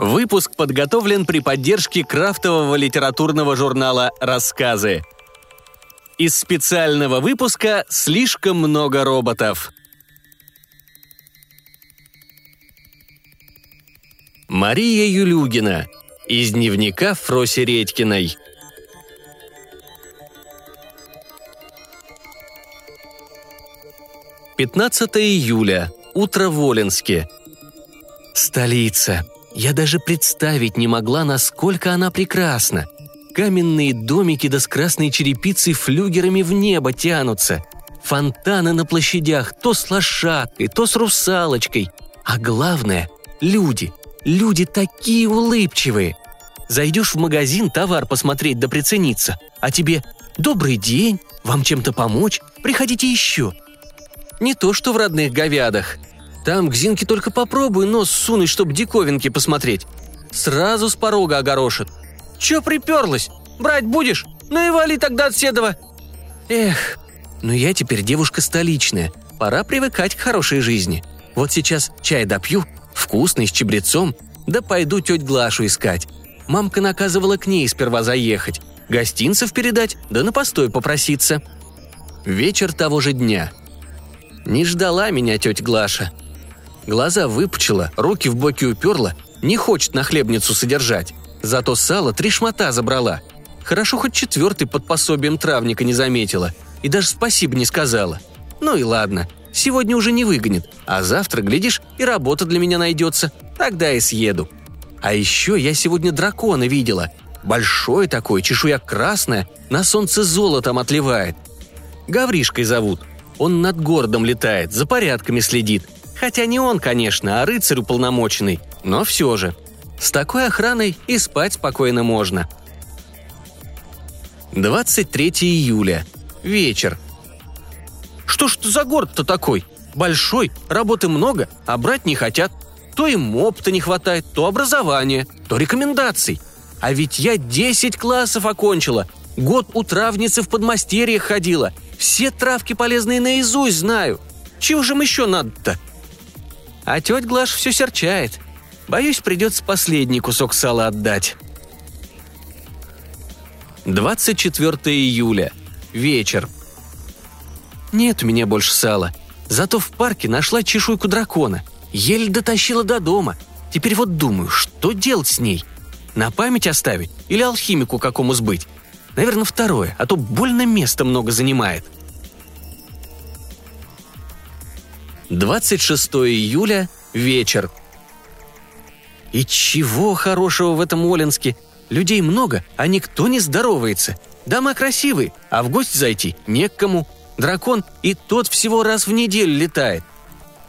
Выпуск подготовлен при поддержке крафтового литературного журнала «Рассказы». Из специального выпуска «Слишком много роботов». Мария Юлюгина. Из дневника Фроси Редькиной. Пятнадцатое июля. Утро в Воленске. Столица. Я даже представить не могла, насколько она прекрасна. Каменные домики да с красной черепицей флюгерами в небо тянутся. Фонтаны на площадях то с лошадкой, то с русалочкой. А главное – люди. Люди такие улыбчивые. Зайдешь в магазин товар посмотреть да прицениться, а тебе «Добрый день, вам чем-то помочь? Приходите еще». Не то, что в родных говядах – там к Зинке только попробуй нос сунуть, чтоб диковинки посмотреть. Сразу с порога огорошит. Чё приперлась? Брать будешь? Ну и вали тогда от Седова. Эх, ну я теперь девушка столичная. Пора привыкать к хорошей жизни. Вот сейчас чай допью, вкусный, с чебрецом, да пойду теть Глашу искать. Мамка наказывала к ней сперва заехать, гостинцев передать, да на постой попроситься. Вечер того же дня. Не ждала меня тетя Глаша. Глаза выпучила, руки в боки уперла, не хочет на хлебницу содержать. Зато сало три шмата забрала. Хорошо хоть четвертый под пособием травника не заметила и даже спасибо не сказала. Ну и ладно, сегодня уже не выгонит, а завтра, глядишь, и работа для меня найдется. Тогда и съеду. А еще я сегодня дракона видела. Большой такой, чешуя красная, на солнце золотом отливает. Гавришкой зовут. Он над городом летает, за порядками следит – Хотя не он, конечно, а рыцарь уполномоченный, но все же. С такой охраной и спать спокойно можно. 23 июля. Вечер. Что ж это за город-то такой? Большой, работы много, а брать не хотят. То им опыта не хватает, то образования, то рекомендаций. А ведь я 10 классов окончила. Год у травницы в подмастерьях ходила. Все травки полезные наизусть знаю. Чего же им еще надо-то? А тетя Глаш все серчает. Боюсь, придется последний кусок сала отдать. 24 июля. Вечер. Нет у меня больше сала. Зато в парке нашла чешуйку дракона. Еле дотащила до дома. Теперь вот думаю, что делать с ней? На память оставить или алхимику какому сбыть? Наверное, второе, а то больно места много занимает – 26 июля, вечер. И чего хорошего в этом Оленске? Людей много, а никто не здоровается. Дома красивые, а в гости зайти не к кому. Дракон и тот всего раз в неделю летает.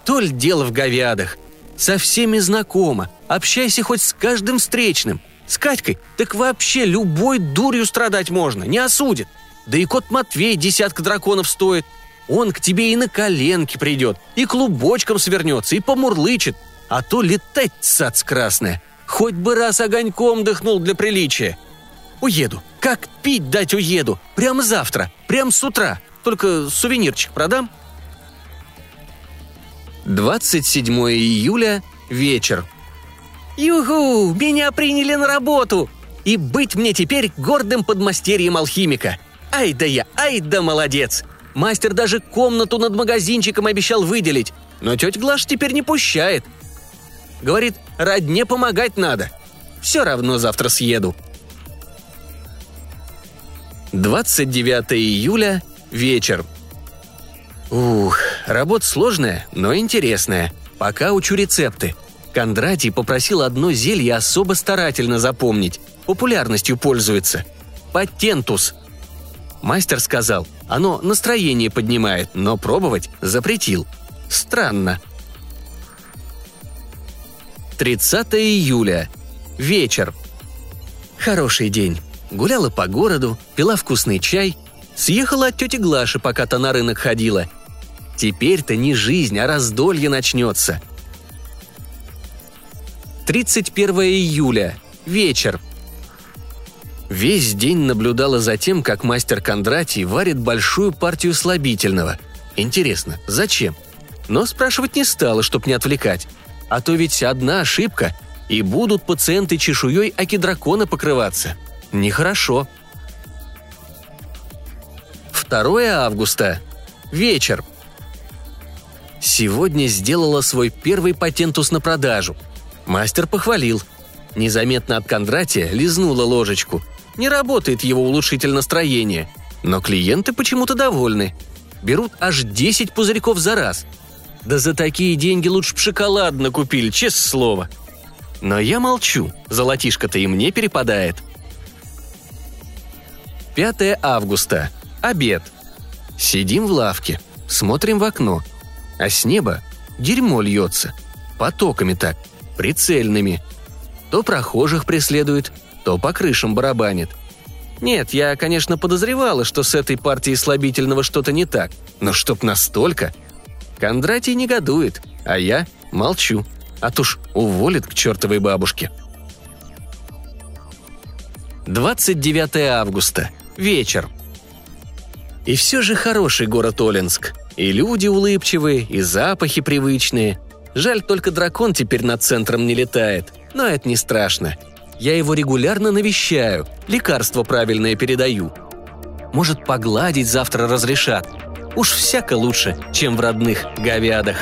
Толь дело в говядах. Со всеми знакомо, общайся хоть с каждым встречным. С Катькой так вообще любой дурью страдать можно, не осудит. Да и кот Матвей десятка драконов стоит – он к тебе и на коленке придет, и клубочком свернется, и помурлычет. А то летать сац красная. Хоть бы раз огоньком дыхнул для приличия. Уеду. Как пить дать уеду? Прямо завтра. Прямо с утра. Только сувенирчик продам. 27 июля. Вечер. «Юху! Меня приняли на работу! И быть мне теперь гордым подмастерьем алхимика! Ай да я, ай да молодец! Мастер даже комнату над магазинчиком обещал выделить, но тетя Глаш теперь не пущает. Говорит, родне помогать надо. Все равно завтра съеду. 29 июля, вечер. Ух, работа сложная, но интересная. Пока учу рецепты. Кондратий попросил одно зелье особо старательно запомнить. Популярностью пользуется. Патентус – Мастер сказал, оно настроение поднимает, но пробовать запретил. Странно. 30 июля. Вечер. Хороший день. Гуляла по городу, пила вкусный чай, съехала от тети Глаши, пока то на рынок ходила. Теперь-то не жизнь, а раздолье начнется. 31 июля. Вечер. Весь день наблюдала за тем, как мастер Кондратий варит большую партию слабительного. Интересно, зачем? Но спрашивать не стала, чтоб не отвлекать. А то ведь одна ошибка, И будут пациенты чешуей аки-дракона покрываться. Нехорошо. 2 августа. Вечер. Сегодня сделала свой первый патентус на продажу. Мастер похвалил. Незаметно от Кондратия лизнула ложечку. Не работает его улучшитель настроения. Но клиенты почему-то довольны. Берут аж 10 пузырьков за раз. Да за такие деньги лучше б шоколадно купили, честное слово. Но я молчу, золотишко-то и мне перепадает. 5 августа. Обед. Сидим в лавке, смотрим в окно. А с неба дерьмо льется. Потоками так, прицельными. То прохожих преследует, то по крышам барабанит. Нет, я, конечно, подозревала, что с этой партией слабительного что-то не так. Но чтоб настолько... Кондратий негодует, а я молчу. А то ж уволит к чертовой бабушке. 29 августа. Вечер. И все же хороший город Оленск. И люди улыбчивые, и запахи привычные. Жаль, только дракон теперь над центром не летает. Но это не страшно. Я его регулярно навещаю, лекарства правильное передаю. Может, погладить завтра разрешат. Уж всяко лучше, чем в родных говядах.